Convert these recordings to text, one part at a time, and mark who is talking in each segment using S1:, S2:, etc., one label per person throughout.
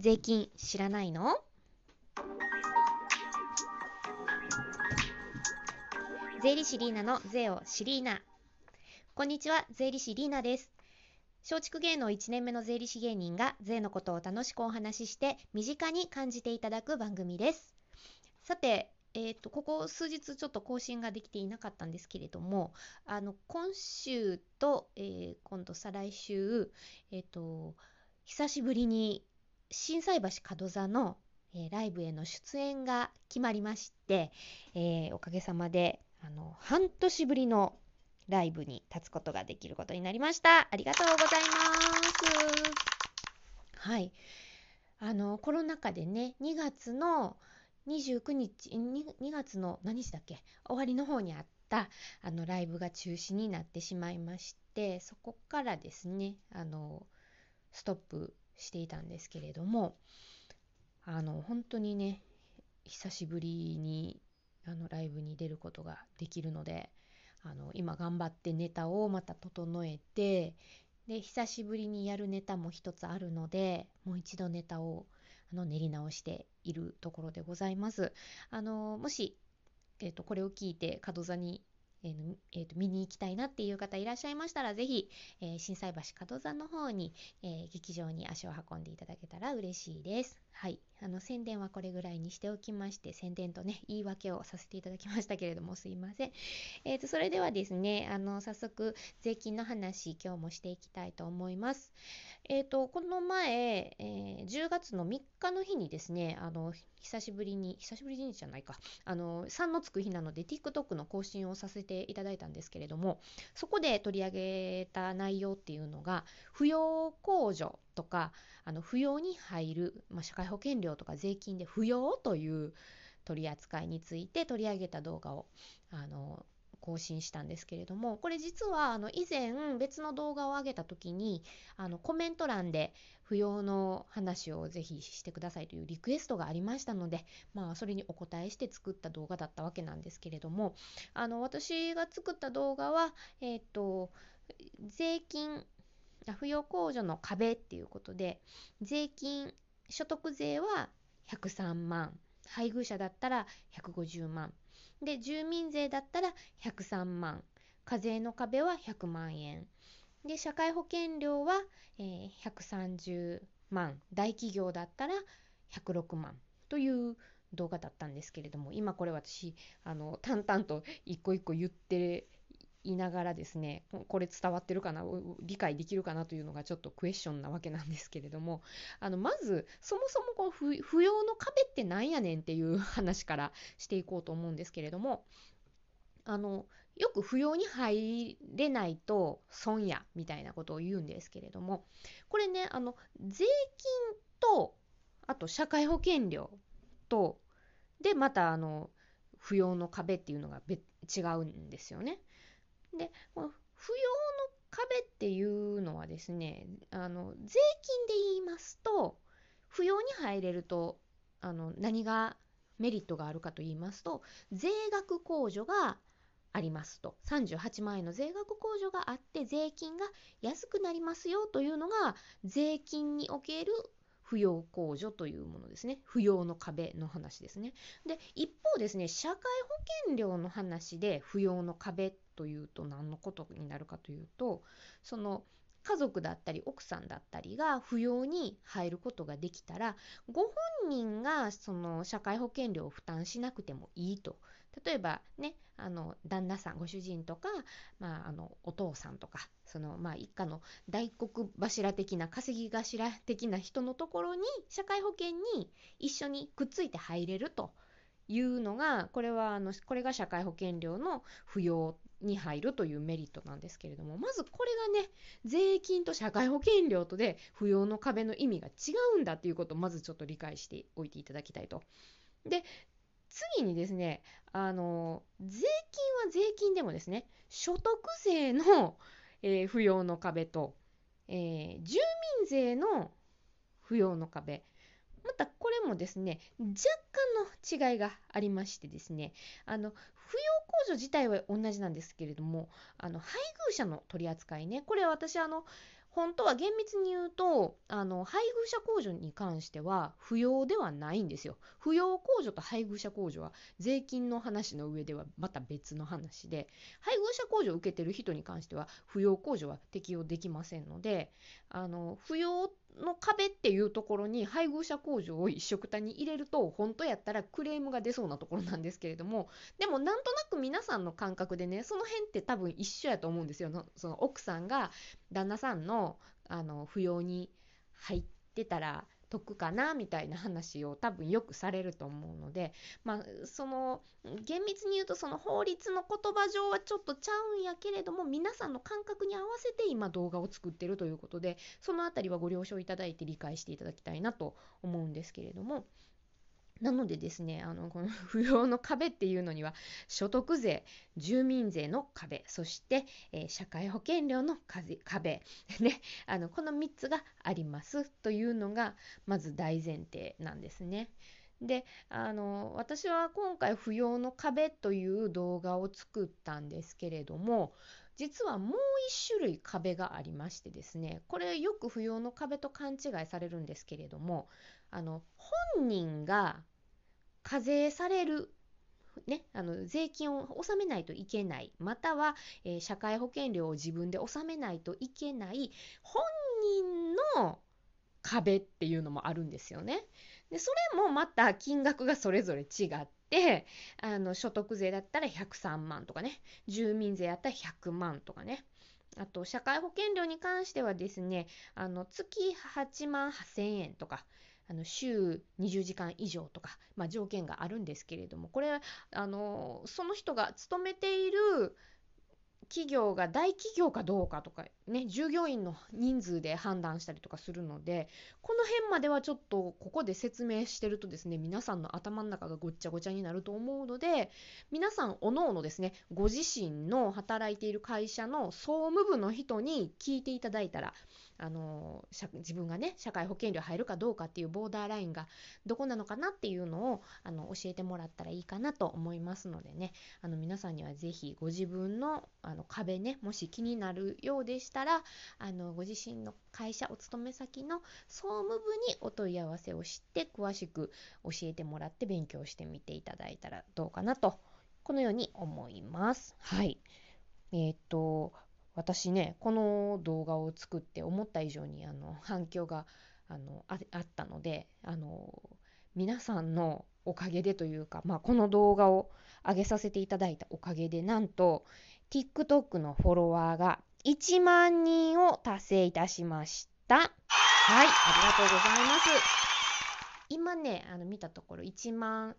S1: 税金知らないの？税理士リーナの税をシリーナこんにちは税理士リーナです。松竹芸能1年目の税理士芸人が税のことを楽しくお話しして身近に感じていただく番組です。さてえーと、ここ数日ちょっと更新ができていなかったんですけれどもあの今週と、えー、今度再来週、えーと久しぶりに心斎橋門座の、えー、ライブへの出演が決まりまして、えー、おかげさまであの半年ぶりのライブに立つことができることになりました。ありがとうございます。はい。あのコロナ禍でね2月の29日 2, 2月の何日だっけ？終わりの方にあったあのライブが中止になってしまいましてそこからですねあのストップしていたんですけれどもあの本当にね久しぶりにあのライブに出ることができるのであの今頑張ってネタをまた整えてで久しぶりにやるネタも一つあるのでもう一度ネタをあの練り直しているところでございます。あのもし、えーと、これを聞いて門座にえーえーと、見に行きたいなっていう方いらっしゃいましたら、ぜひ、えー、心斎橋門座の方に、えー、劇場に足を運んでいただけたら嬉しいです。はい。あの、宣伝はこれぐらいにしておきまして、宣伝とね、言い訳をさせていただきましたけれども、すいません。えっ、ー、と、それではですね、あの、早速、税金の話、今日もしていきたいと思います。えっ、ー、と、この前、えー、10月の3日の日にですね、あの、久しぶりに、久しぶりにじゃないか、あの、3のつく日なので、TikTok の更新をさせてていただいたんですけれども、そこで取り上げた内容っていうのが、扶養控除とか、あの扶養に入る、まあ、社会保険料とか税金で扶養という取り扱いについて取り上げた動画をあの更新したんですけれどもこれ実はあの以前別の動画を上げた時にあのコメント欄で扶養の話をぜひしてくださいというリクエストがありましたので、まあ、それにお答えして作った動画だったわけなんですけれどもあの私が作った動画は、えっ、と税金扶養控除の壁っていうことで税金所得税は103万配偶者だったら150万で住民税だったら103万。課税の壁は100万円。で社会保険料は、えー、130万。大企業だったら106万。という動画だったんですけれども今これ私あの淡々と一個一個言っていながらですねこれ伝わってるかな理解できるかなというのがちょっとクエスチョンなわけなんですけれどもあのまずそもそもこの扶養の壁ってなんやねんっていう話からしていこうと思うんですけれどもあのよく扶養に入れないと損やみたいなことを言うんですけれどもこれねあの税金とあと社会保険料とでまたあの扶養の壁っていうのが違うんですよね。でこの扶養の壁っていうのはですねあの税金で言いますと扶養に入れるとあの何がメリットがあるかと言いますと税額控除がありますと38万円の税額控除があって税金が安くなりますよというのが税金における扶養控除というものですね。扶養の壁の話ですね。で、一方ですね、社会保険料の話で扶養の壁というと何のことになるかというと、その家族だったり奥さんだったりが扶養に入ることができたらご本人がその社会保険料を負担しなくてもいいと。例えばねあの旦那さんご主人とか、まあ、あのお父さんとかその、まあ、一家の大黒柱的な稼ぎ頭的な人のところに社会保険に一緒にくっついて入れると。いうのがこれはあのこれが社会保険料の扶養に入るというメリットなんですけれどもまずこれがね税金と社会保険料とで扶養の壁の意味が違うんだっていうことをまずちょっと理解しておいていただきたいと。で次にですね、あの、税金は税金でもですね、所得税の、えー、扶養の壁と、えー、住民税の扶養の壁、またれもですね、若干の違いがありましてですね、あの、扶養控除自体は同じなんですけれども、あの、配偶者の取り扱いね、これは私、あの、本当は厳密に言うとあの配偶者控除に関しては不要ではないんですよ。扶養控除と配偶者控除は税金の話の上ではまた別の話で配偶者控除を受けてる人に関しては扶養控除は適用できませんのであの扶養の壁っていうところに配偶者控除を一緒くたに入れると本当やったらクレームが出そうなところなんですけれどもでもなんとなく皆さんの感覚でねその辺って多分一緒やと思うんですよ。その奥さんが旦那さんのあの扶養に入ってたら得かなみたいな話を多分よくされると思うのでまあその厳密に言うとその法律の言葉上はちょっとちゃうんやけれども皆さんの感覚に合わせて今動画を作ってるということでその辺りはご了承いただいて理解していただきたいなと思うんですけれどもなのでですね、あのこの扶養の壁っていうのには、所得税、住民税の壁、そして、えー、社会保険料の壁、ね、あのこの3つがありますというのが、まず大前提なんですね。であの私は今回扶養の壁という動画を作ったんですけれども実はもう一種類壁がありましてですねこれよく扶養の壁と勘違いされるんですけれどもあの本人が課税されるね、あの税金を納めないといけないまたは、えー、社会保険料を自分で納めないといけない本人の壁っていうのもあるんですよね。でそれもまた金額がそれぞれ違ってあの所得税だったら103万とかね住民税やったら100万とかねあと社会保険料に関してはですねあの月8万8000円とかあの週20時間以上とか、まあ、条件があるんですけれどもこれあのその人が勤めている企業が大企業かどうかとかね従業員の人数で判断したりとかするのでこの辺まではちょっとここで説明してるとですね皆さんの頭の中がごっちゃごちゃになると思うので皆さんおのおのですねご自身の働いている会社の総務部の人に聞いていただいたらあの自分がね社会保険料入るかどうかっていうボーダーラインがどこなのかなっていうのをあの教えてもらったらいいかなと思いますのでねあの皆さんには是非ご自分のあの壁ねもし気になるようでしたらあのご自身の会社お勤め先の総務部にお問い合わせをして詳しく教えてもらって勉強してみていただいたらどうかなとこのように思います。はい。えー、っと私ねこの動画を作って思った以上にあの反響があのあったのであの皆さんのおかげでというか、まあ、この動画を上げさせていただいたおかげでなんと TikTok のフォロワーが1万人を達成いたしました。はい、ありがとうございます。今ね、あの見たところ1万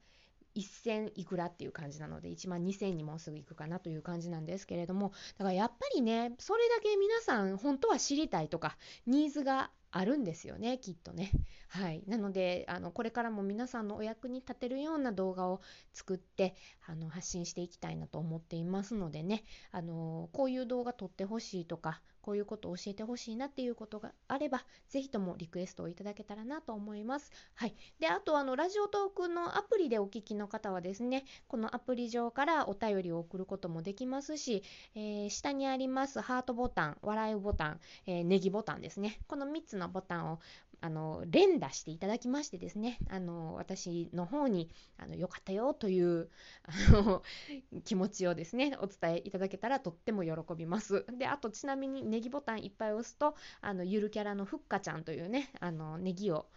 S1: 1000いくらっていう感じなので1万2000にもうすぐ行くかなという感じなんですけれどもだからやっぱりねそれだけ皆さん本当は知りたいとかニーズがあるんですよねきっとね。はい、なのであのこれからも皆さんのお役に立てるような動画を作ってあの発信していきたいなと思っていますのでねあのこういう動画撮ってほしいとかこういうことを教えてほしいなっていうことがあれば、ぜひともリクエストをいただけたらなと思います。はい。で、あと、あの、ラジオトークのアプリでお聞きの方はですね、このアプリ上からお便りを送ることもできますし、えー、下にありますハートボタン、笑いボタン、えー、ネギボタンですね。この3つのボタンをあの連打していただきましてですねあの私の方にあのよかったよというあの 気持ちをですねお伝えいただけたらとっても喜びますであとちなみにネギボタンいっぱい押すとあのゆるキャラのふっかちゃんというねあのネギを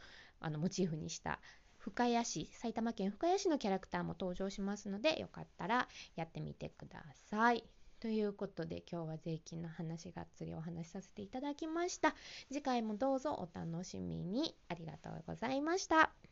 S1: あのモチーフにした深谷市埼玉県深谷市のキャラクターも登場しますのでよかったらやってみてください。ということで今日は税金の話がっつりお話しさせていただきました。次回もどうぞお楽しみに。ありがとうございました。